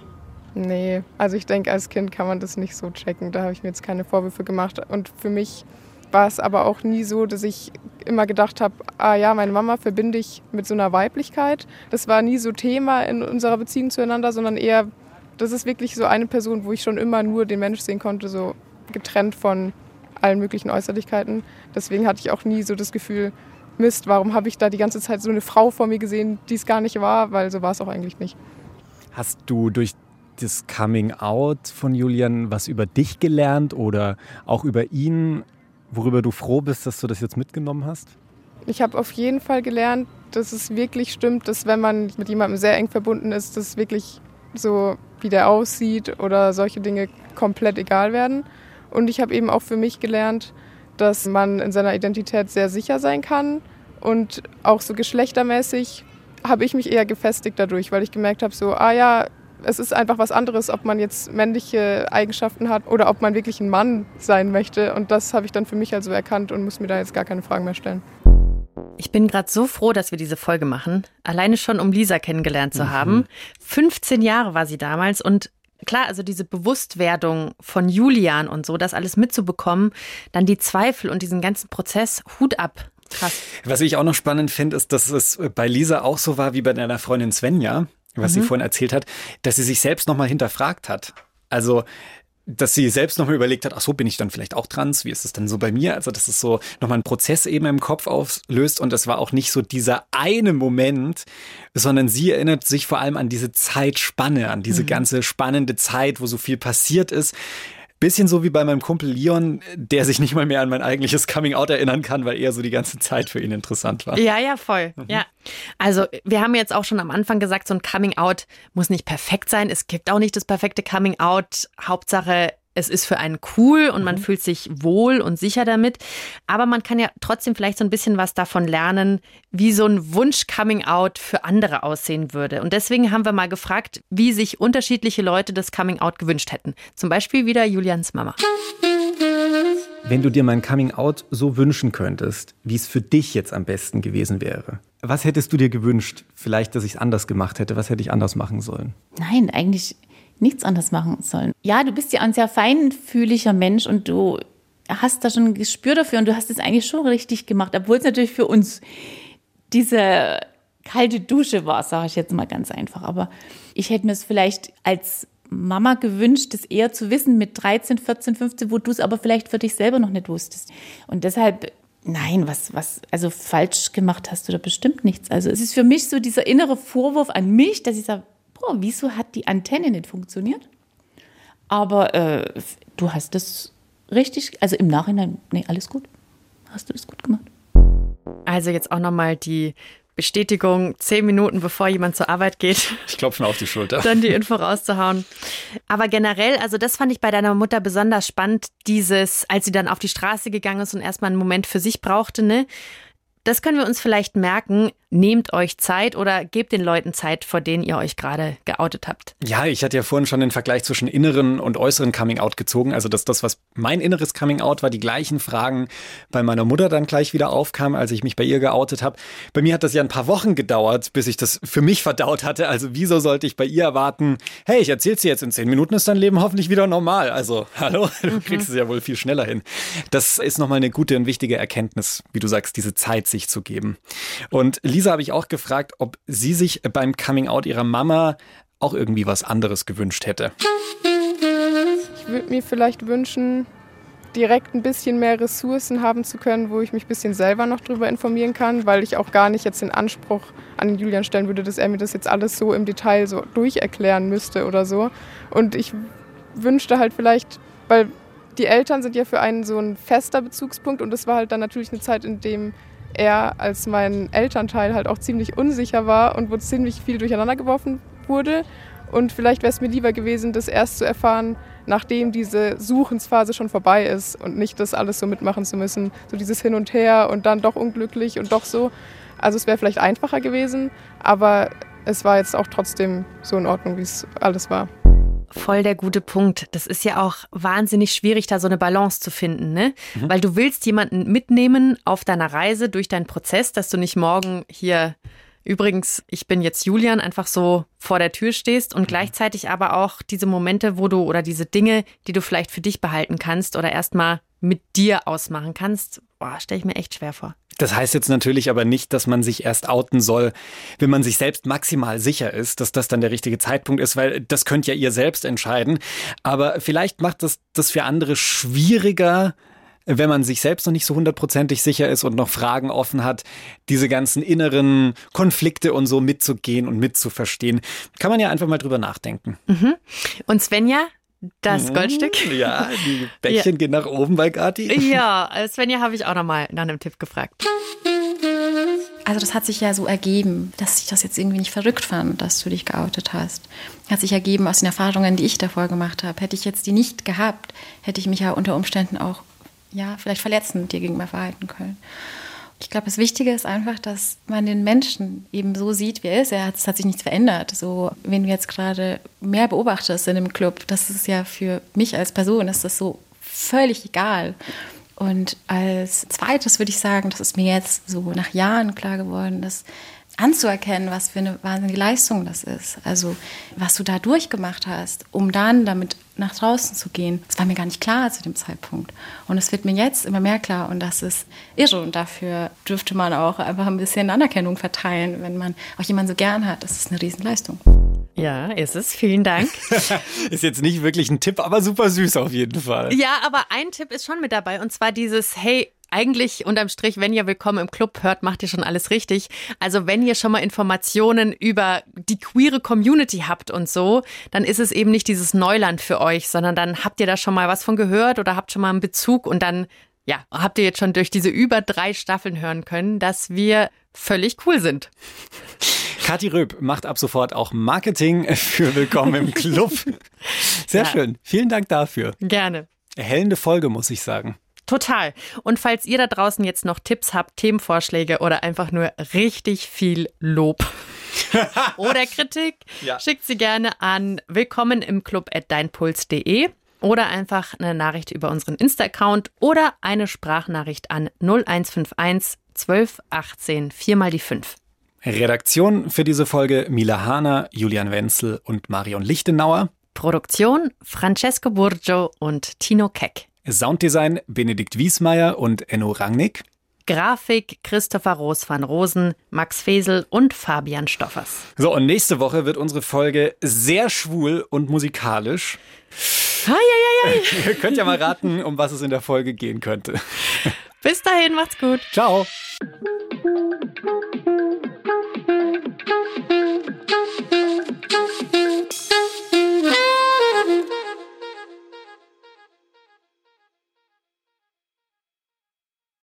Nee, also ich denke, als Kind kann man das nicht so checken. Da habe ich mir jetzt keine Vorwürfe gemacht. Und für mich war es aber auch nie so, dass ich immer gedacht habe, ah ja, meine Mama verbinde ich mit so einer Weiblichkeit. Das war nie so Thema in unserer Beziehung zueinander, sondern eher, das ist wirklich so eine Person, wo ich schon immer nur den Mensch sehen konnte, so getrennt von allen möglichen Äußerlichkeiten. Deswegen hatte ich auch nie so das Gefühl, Mist, warum habe ich da die ganze Zeit so eine Frau vor mir gesehen, die es gar nicht war, weil so war es auch eigentlich nicht. Hast du durch das Coming Out von Julian was über dich gelernt oder auch über ihn, worüber du froh bist, dass du das jetzt mitgenommen hast? Ich habe auf jeden Fall gelernt, dass es wirklich stimmt, dass wenn man mit jemandem sehr eng verbunden ist, dass wirklich so, wie der aussieht oder solche Dinge komplett egal werden. Und ich habe eben auch für mich gelernt, dass man in seiner Identität sehr sicher sein kann. Und auch so geschlechtermäßig habe ich mich eher gefestigt dadurch, weil ich gemerkt habe, so, ah ja, es ist einfach was anderes, ob man jetzt männliche Eigenschaften hat oder ob man wirklich ein Mann sein möchte. Und das habe ich dann für mich also erkannt und muss mir da jetzt gar keine Fragen mehr stellen. Ich bin gerade so froh, dass wir diese Folge machen. Alleine schon, um Lisa kennengelernt zu mhm. haben. 15 Jahre war sie damals und klar, also diese Bewusstwerdung von Julian und so, das alles mitzubekommen, dann die Zweifel und diesen ganzen Prozess, Hut ab. Krass. Was ich auch noch spannend finde, ist, dass es bei Lisa auch so war wie bei deiner Freundin Svenja, was mhm. sie vorhin erzählt hat, dass sie sich selbst nochmal hinterfragt hat. Also dass sie selbst nochmal überlegt hat, ach so, bin ich dann vielleicht auch trans? Wie ist es denn so bei mir? Also, dass es so nochmal einen Prozess eben im Kopf auflöst und das war auch nicht so dieser eine Moment, sondern sie erinnert sich vor allem an diese Zeitspanne, an diese mhm. ganze spannende Zeit, wo so viel passiert ist. Bisschen so wie bei meinem Kumpel Leon, der sich nicht mal mehr an mein eigentliches Coming Out erinnern kann, weil er so die ganze Zeit für ihn interessant war. Ja, ja, voll. Mhm. Ja. Also, wir haben jetzt auch schon am Anfang gesagt, so ein Coming Out muss nicht perfekt sein. Es gibt auch nicht das perfekte Coming Out. Hauptsache, es ist für einen cool und man mhm. fühlt sich wohl und sicher damit. Aber man kann ja trotzdem vielleicht so ein bisschen was davon lernen, wie so ein Wunsch-Coming-out für andere aussehen würde. Und deswegen haben wir mal gefragt, wie sich unterschiedliche Leute das Coming-out gewünscht hätten. Zum Beispiel wieder Julians Mama. Wenn du dir mein Coming-out so wünschen könntest, wie es für dich jetzt am besten gewesen wäre, was hättest du dir gewünscht? Vielleicht, dass ich es anders gemacht hätte. Was hätte ich anders machen sollen? Nein, eigentlich nichts anders machen sollen. Ja, du bist ja ein sehr feinfühliger Mensch und du hast da schon ein Gespür dafür und du hast es eigentlich schon richtig gemacht, obwohl es natürlich für uns diese kalte Dusche war, sage ich jetzt mal ganz einfach. Aber ich hätte mir es vielleicht als Mama gewünscht, das eher zu wissen mit 13, 14, 15, wo du es aber vielleicht für dich selber noch nicht wusstest. Und deshalb, nein, was, was, also falsch gemacht hast du da bestimmt nichts. Also es ist für mich so dieser innere Vorwurf an mich, dass ich sage, boah, wieso hat die Antenne nicht funktioniert? Aber äh, du hast das richtig, also im Nachhinein, nee, alles gut. Hast du das gut gemacht. Also jetzt auch nochmal die Bestätigung, zehn Minuten bevor jemand zur Arbeit geht. <laughs> Ich klopfe mir auf die Schulter. Dann die Info rauszuhauen. Aber generell, also das fand ich bei deiner Mutter besonders spannend, dieses, als sie dann auf die Straße gegangen ist und erstmal einen Moment für sich brauchte, ne? Das können wir uns vielleicht merken. Nehmt euch Zeit oder gebt den Leuten Zeit, vor denen ihr euch gerade geoutet habt. Ja, ich hatte ja vorhin schon den Vergleich zwischen inneren und äußeren Coming-out gezogen. Also, dass das, was mein inneres Coming-out war, die gleichen Fragen bei meiner Mutter dann gleich wieder aufkamen, als ich mich bei ihr geoutet habe. Bei mir hat das ja ein paar Wochen gedauert, bis ich das für mich verdaut hatte. Also, wieso sollte ich bei ihr erwarten, hey, ich erzähl's dir jetzt in zehn Minuten, ist dein Leben hoffentlich wieder normal. Also, <laughs> hallo, du mhm. kriegst es ja wohl viel schneller hin. Das ist nochmal eine gute und wichtige Erkenntnis, wie du sagst, diese Zeit sich zu geben. Und Lisa habe ich auch gefragt, ob sie sich beim Coming Out ihrer Mama auch irgendwie was anderes gewünscht hätte. Ich würde mir vielleicht wünschen, direkt ein bisschen mehr Ressourcen haben zu können, wo ich mich ein bisschen selber noch darüber informieren kann, weil ich auch gar nicht jetzt den Anspruch an Julian stellen würde, dass er mir das jetzt alles so im Detail so durcherklären müsste oder so. Und ich wünschte halt vielleicht, weil die Eltern sind ja für einen so ein fester Bezugspunkt und das war halt dann natürlich eine Zeit, in dem er als mein Elternteil halt auch ziemlich unsicher war und wo ziemlich viel durcheinander geworfen wurde. Und vielleicht wäre es mir lieber gewesen, das erst zu erfahren, nachdem diese Suchensphase schon vorbei ist und nicht das alles so mitmachen zu müssen. So dieses Hin und Her und dann doch unglücklich und doch so. Also es wäre vielleicht einfacher gewesen, aber es war jetzt auch trotzdem so in Ordnung, wie es alles war voll der gute Punkt. Das ist ja auch wahnsinnig schwierig, da so eine Balance zu finden, ne? Mhm. Weil du willst jemanden mitnehmen auf deiner Reise durch deinen Prozess, dass du nicht morgen hier Übrigens, ich bin jetzt Julian, einfach so vor der Tür stehst und mhm. gleichzeitig aber auch diese Momente, wo du oder diese Dinge, die du vielleicht für dich behalten kannst oder erstmal mit dir ausmachen kannst, stelle ich mir echt schwer vor. Das heißt jetzt natürlich aber nicht, dass man sich erst outen soll, wenn man sich selbst maximal sicher ist, dass das dann der richtige Zeitpunkt ist, weil das könnt ja ihr selbst entscheiden. Aber vielleicht macht das das für andere schwieriger, wenn man sich selbst noch nicht so hundertprozentig sicher ist und noch Fragen offen hat, diese ganzen inneren Konflikte und so mitzugehen und mitzuverstehen. Kann man ja einfach mal drüber nachdenken. Mhm. Und Svenja, das mhm. Goldstück? Ja, die <laughs> Bäckchen ja. gehen nach oben bei Gati. Ja, Svenja habe ich auch noch mal nach einem Tipp gefragt. Also das hat sich ja so ergeben, dass ich das jetzt irgendwie nicht verrückt fand, dass du dich geoutet hast. Hat sich ergeben aus den Erfahrungen, die ich davor gemacht habe. Hätte ich jetzt die nicht gehabt, hätte ich mich ja unter Umständen auch ja, vielleicht verletzend dir gegenüber verhalten können. Ich glaube, das Wichtige ist einfach, dass man den Menschen eben so sieht, wie er ist. Er hat, es hat sich nichts verändert. So, wenn du jetzt gerade mehr beobachtest in einem Club, das ist ja für mich als Person, ist das so völlig egal. Und als zweites würde ich sagen, das ist mir jetzt so nach Jahren klar geworden, dass anzuerkennen, was für eine wahnsinnige Leistung das ist. Also was du da durchgemacht hast, um dann damit nach draußen zu gehen. Das war mir gar nicht klar zu dem Zeitpunkt. Und es wird mir jetzt immer mehr klar und das ist irre. Und dafür dürfte man auch einfach ein bisschen Anerkennung verteilen, wenn man auch jemanden so gern hat. Das ist eine Riesenleistung. Ja, ist es. Vielen Dank. <laughs> ist jetzt nicht wirklich ein Tipp, aber super süß auf jeden Fall. Ja, aber ein Tipp ist schon mit dabei und zwar dieses, hey, eigentlich unterm Strich, wenn ihr Willkommen im Club hört, macht ihr schon alles richtig. Also wenn ihr schon mal Informationen über die queere Community habt und so, dann ist es eben nicht dieses Neuland für euch, sondern dann habt ihr da schon mal was von gehört oder habt schon mal einen Bezug und dann, ja, habt ihr jetzt schon durch diese über drei Staffeln hören können, dass wir völlig cool sind. Kathi Röb macht ab sofort auch Marketing für Willkommen im Club. <laughs> Sehr ja. schön. Vielen Dank dafür. Gerne. Erhellende Folge, muss ich sagen. Total. Und falls ihr da draußen jetzt noch Tipps habt, Themenvorschläge oder einfach nur richtig viel Lob <laughs> oder Kritik, ja. schickt sie gerne an willkommen im Club at deinpuls.de oder einfach eine Nachricht über unseren Insta-Account oder eine Sprachnachricht an 0151 12 18 4 mal die 5. Redaktion für diese Folge Mila Hahner, Julian Wenzel und Marion Lichtenauer. Produktion Francesco Burgio und Tino Keck. Sounddesign Benedikt Wiesmeier und Enno Rangnick. Grafik Christopher Roos van Rosen, Max Fesel und Fabian Stoffers. So, und nächste Woche wird unsere Folge sehr schwul und musikalisch. Ei, ei, ei. Ihr könnt ja mal raten, um was es in der Folge gehen könnte. Bis dahin, macht's gut. Ciao.